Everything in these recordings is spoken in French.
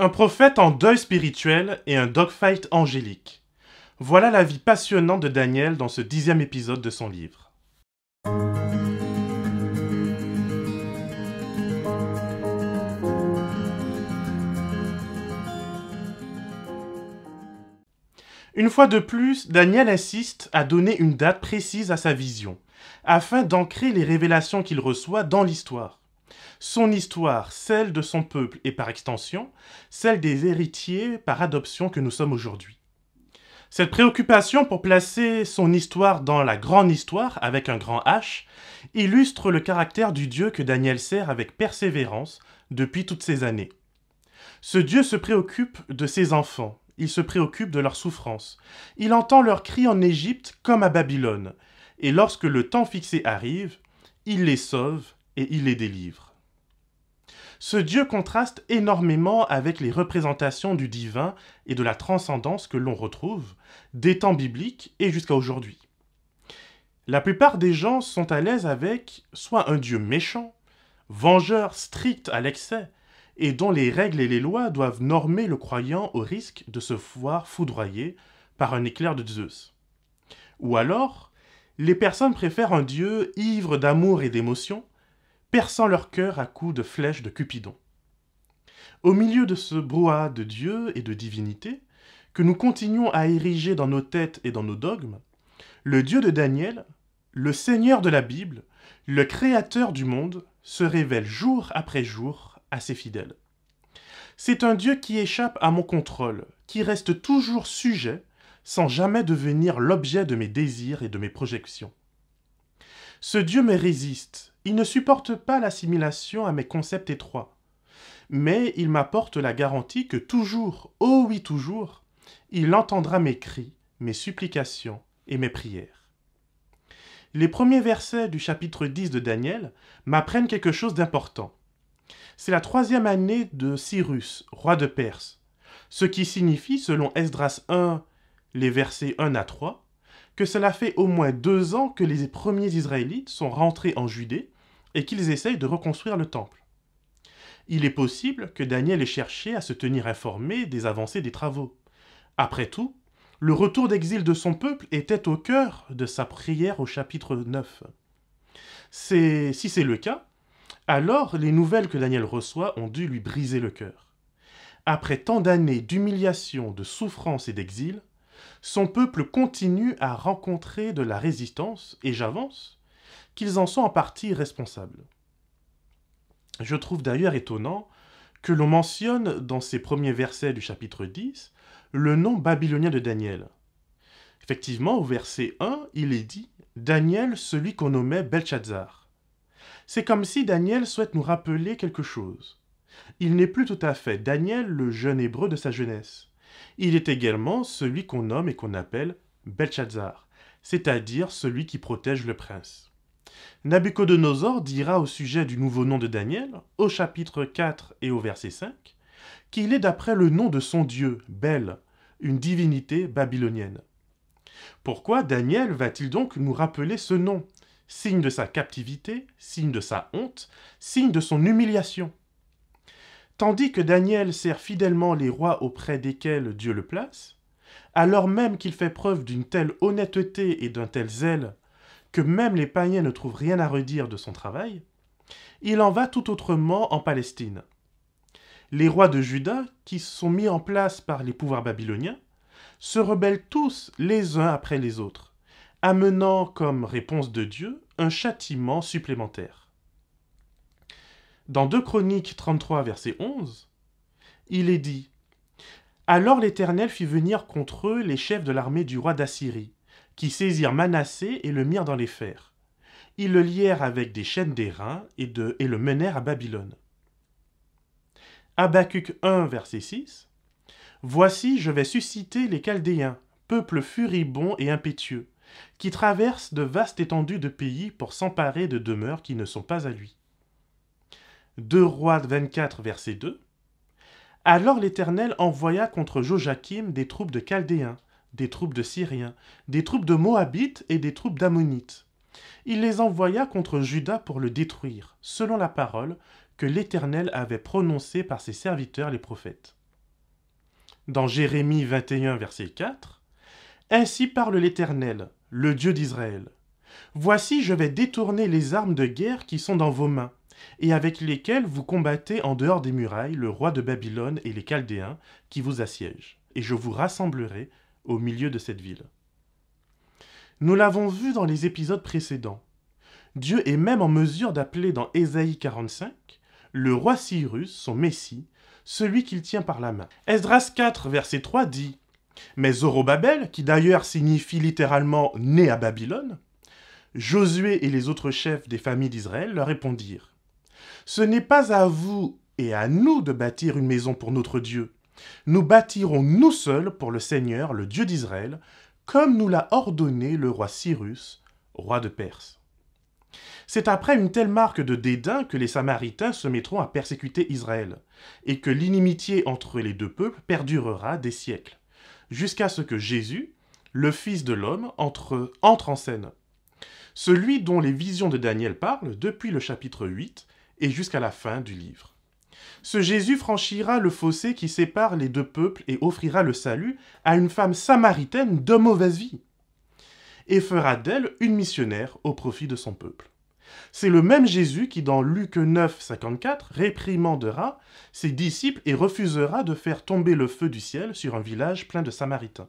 Un prophète en deuil spirituel et un dogfight angélique. Voilà la vie passionnante de Daniel dans ce dixième épisode de son livre. Une fois de plus, Daniel insiste à donner une date précise à sa vision, afin d'ancrer les révélations qu'il reçoit dans l'histoire son histoire, celle de son peuple et par extension, celle des héritiers par adoption que nous sommes aujourd'hui. Cette préoccupation pour placer son histoire dans la grande histoire avec un grand H illustre le caractère du Dieu que Daniel sert avec persévérance depuis toutes ces années. Ce Dieu se préoccupe de ses enfants, il se préoccupe de leurs souffrances, il entend leurs cris en Égypte comme à Babylone, et lorsque le temps fixé arrive, il les sauve et il les délivre. Ce Dieu contraste énormément avec les représentations du divin et de la transcendance que l'on retrouve des temps bibliques et jusqu'à aujourd'hui. La plupart des gens sont à l'aise avec soit un Dieu méchant, vengeur strict à l'excès, et dont les règles et les lois doivent normer le croyant au risque de se voir foudroyer par un éclair de Zeus. Ou alors, les personnes préfèrent un Dieu ivre d'amour et d'émotion, perçant leur cœur à coups de flèches de Cupidon. Au milieu de ce brouhaha de Dieu et de divinité, que nous continuons à ériger dans nos têtes et dans nos dogmes, le Dieu de Daniel, le Seigneur de la Bible, le Créateur du monde, se révèle jour après jour à ses fidèles. C'est un Dieu qui échappe à mon contrôle, qui reste toujours sujet, sans jamais devenir l'objet de mes désirs et de mes projections. Ce Dieu me résiste, il ne supporte pas l'assimilation à mes concepts étroits, mais il m'apporte la garantie que toujours, oh oui toujours, il entendra mes cris, mes supplications et mes prières. Les premiers versets du chapitre 10 de Daniel m'apprennent quelque chose d'important. C'est la troisième année de Cyrus, roi de Perse, ce qui signifie, selon Esdras 1, les versets 1 à 3, que cela fait au moins deux ans que les premiers Israélites sont rentrés en Judée et qu'ils essayent de reconstruire le temple. Il est possible que Daniel ait cherché à se tenir informé des avancées des travaux. Après tout, le retour d'exil de son peuple était au cœur de sa prière au chapitre 9. si c'est le cas, alors les nouvelles que Daniel reçoit ont dû lui briser le cœur. Après tant d'années d'humiliation, de souffrance et d'exil, son peuple continue à rencontrer de la résistance, et j'avance, qu'ils en sont en partie responsables. Je trouve d'ailleurs étonnant que l'on mentionne dans ces premiers versets du chapitre 10 le nom babylonien de Daniel. Effectivement, au verset 1, il est dit Daniel, celui qu'on nommait Belshazzar. C'est comme si Daniel souhaite nous rappeler quelque chose. Il n'est plus tout à fait Daniel, le jeune hébreu de sa jeunesse. Il est également celui qu'on nomme et qu'on appelle Belshazzar, c'est-à-dire celui qui protège le prince. Nabucodonosor dira au sujet du nouveau nom de Daniel, au chapitre 4 et au verset 5, qu'il est d'après le nom de son dieu, Bel, une divinité babylonienne. Pourquoi Daniel va-t-il donc nous rappeler ce nom, signe de sa captivité, signe de sa honte, signe de son humiliation Tandis que Daniel sert fidèlement les rois auprès desquels Dieu le place, alors même qu'il fait preuve d'une telle honnêteté et d'un tel zèle que même les païens ne trouvent rien à redire de son travail, il en va tout autrement en Palestine. Les rois de Juda, qui sont mis en place par les pouvoirs babyloniens, se rebellent tous les uns après les autres, amenant comme réponse de Dieu un châtiment supplémentaire. Dans 2 Chroniques 33, verset 11, il est dit Alors l'Éternel fit venir contre eux les chefs de l'armée du roi d'Assyrie, qui saisirent Manassé et le mirent dans les fers. Ils le lièrent avec des chaînes d'airain et, et le menèrent à Babylone. Habacuc 1, verset 6 Voici, je vais susciter les Chaldéens, peuple furibond et impétueux, qui traverse de vastes étendues de pays pour s'emparer de demeures qui ne sont pas à lui. 2 Rois 24, verset 2 Alors l'Éternel envoya contre Joachim des troupes de Chaldéens, des troupes de Syriens, des troupes de Moabites et des troupes d'Ammonites. Il les envoya contre Juda pour le détruire, selon la parole que l'Éternel avait prononcée par ses serviteurs les prophètes. dans Jérémie 21, verset 4, Ainsi parle l'Éternel, le Dieu d'Israël. Voici, je vais détourner les armes de guerre qui sont dans vos mains, et avec lesquelles vous combattez en dehors des murailles le roi de Babylone et les Chaldéens qui vous assiègent, et je vous rassemblerai au milieu de cette ville. Nous l'avons vu dans les épisodes précédents. Dieu est même en mesure d'appeler dans Ésaïe 45 le roi Cyrus, son Messie, celui qu'il tient par la main. Esdras 4, verset 3 dit Mais Zorobabel, qui d'ailleurs signifie littéralement né à Babylone, Josué et les autres chefs des familles d'Israël leur répondirent Ce n'est pas à vous et à nous de bâtir une maison pour notre Dieu. Nous bâtirons nous seuls pour le Seigneur, le Dieu d'Israël, comme nous l'a ordonné le roi Cyrus, roi de Perse. C'est après une telle marque de dédain que les Samaritains se mettront à persécuter Israël, et que l'inimitié entre les deux peuples perdurera des siècles, jusqu'à ce que Jésus, le Fils de l'homme, entre, en scène. Celui dont les visions de Daniel parlent depuis le chapitre 8 et jusqu'à la fin du livre. Ce Jésus franchira le fossé qui sépare les deux peuples et offrira le salut à une femme samaritaine de mauvaise vie, et fera d'elle une missionnaire au profit de son peuple. C'est le même Jésus qui, dans Luc 9, 54, réprimandera ses disciples et refusera de faire tomber le feu du ciel sur un village plein de Samaritains.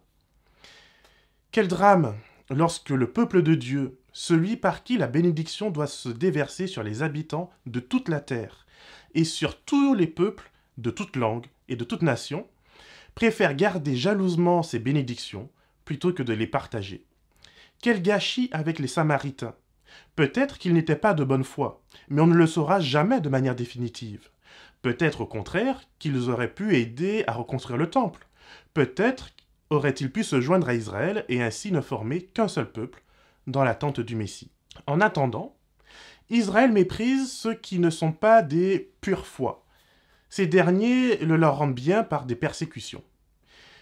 Quel drame lorsque le peuple de Dieu, celui par qui la bénédiction doit se déverser sur les habitants de toute la terre et sur tous les peuples de toute langue et de toute nation, préfère garder jalousement ces bénédictions plutôt que de les partager. Quel gâchis avec les Samaritains Peut-être qu'ils n'étaient pas de bonne foi, mais on ne le saura jamais de manière définitive. Peut-être au contraire qu'ils auraient pu aider à reconstruire le temple. Peut-être auraient-ils pu se joindre à Israël et ainsi ne former qu'un seul peuple dans l'attente du Messie. En attendant, Israël méprise ceux qui ne sont pas des pures foi. Ces derniers le leur rendent bien par des persécutions.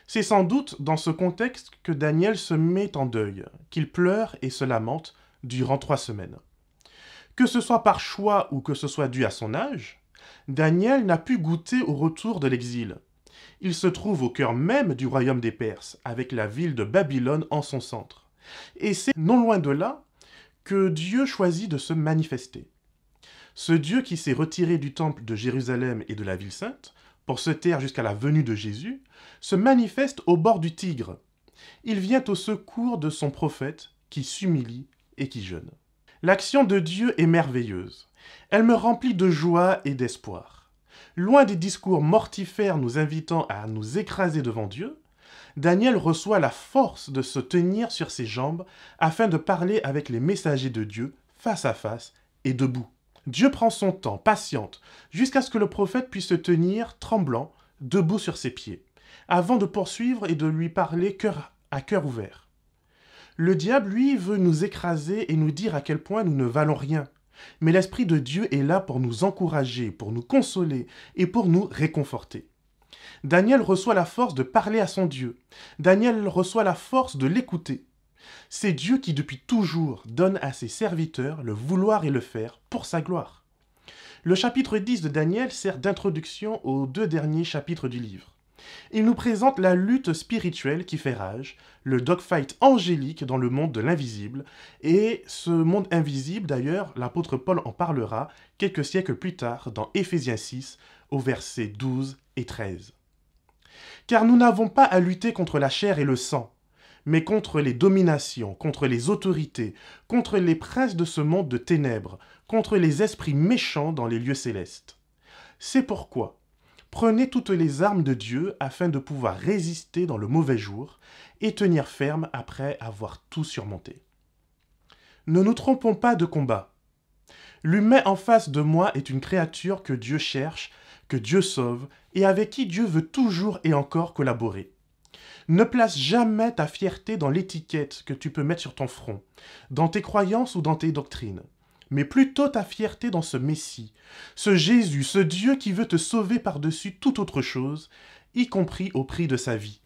C'est sans doute dans ce contexte que Daniel se met en deuil, qu'il pleure et se lamente durant trois semaines. Que ce soit par choix ou que ce soit dû à son âge, Daniel n'a pu goûter au retour de l'exil. Il se trouve au cœur même du royaume des Perses, avec la ville de Babylone en son centre. Et c'est non loin de là que Dieu choisit de se manifester. Ce Dieu qui s'est retiré du temple de Jérusalem et de la ville sainte, pour se taire jusqu'à la venue de Jésus, se manifeste au bord du Tigre. Il vient au secours de son prophète qui s'humilie et qui jeûne. L'action de Dieu est merveilleuse. Elle me remplit de joie et d'espoir. Loin des discours mortifères nous invitant à nous écraser devant Dieu, Daniel reçoit la force de se tenir sur ses jambes afin de parler avec les messagers de Dieu face à face et debout. Dieu prend son temps, patiente, jusqu'à ce que le prophète puisse se tenir, tremblant, debout sur ses pieds, avant de poursuivre et de lui parler cœur à cœur ouvert. Le diable, lui, veut nous écraser et nous dire à quel point nous ne valons rien. Mais l'Esprit de Dieu est là pour nous encourager, pour nous consoler et pour nous réconforter. Daniel reçoit la force de parler à son Dieu. Daniel reçoit la force de l'écouter. C'est Dieu qui depuis toujours donne à ses serviteurs le vouloir et le faire pour sa gloire. Le chapitre 10 de Daniel sert d'introduction aux deux derniers chapitres du livre. Il nous présente la lutte spirituelle qui fait rage, le dogfight angélique dans le monde de l'invisible, et ce monde invisible, d'ailleurs, l'apôtre Paul en parlera quelques siècles plus tard dans Éphésiens 6, au verset 12 et 13. Car nous n'avons pas à lutter contre la chair et le sang, mais contre les dominations, contre les autorités, contre les princes de ce monde de ténèbres, contre les esprits méchants dans les lieux célestes. C'est pourquoi, Prenez toutes les armes de Dieu afin de pouvoir résister dans le mauvais jour et tenir ferme après avoir tout surmonté. Ne nous trompons pas de combat. L'humain en face de moi est une créature que Dieu cherche, que Dieu sauve, et avec qui Dieu veut toujours et encore collaborer. Ne place jamais ta fierté dans l'étiquette que tu peux mettre sur ton front, dans tes croyances ou dans tes doctrines mais plutôt ta fierté dans ce Messie, ce Jésus, ce Dieu qui veut te sauver par-dessus toute autre chose, y compris au prix de sa vie.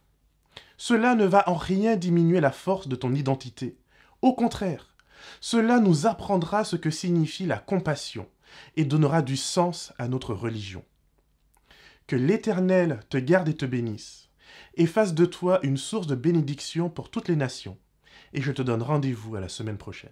Cela ne va en rien diminuer la force de ton identité. Au contraire, cela nous apprendra ce que signifie la compassion et donnera du sens à notre religion. Que l'Éternel te garde et te bénisse, et fasse de toi une source de bénédiction pour toutes les nations. Et je te donne rendez-vous à la semaine prochaine.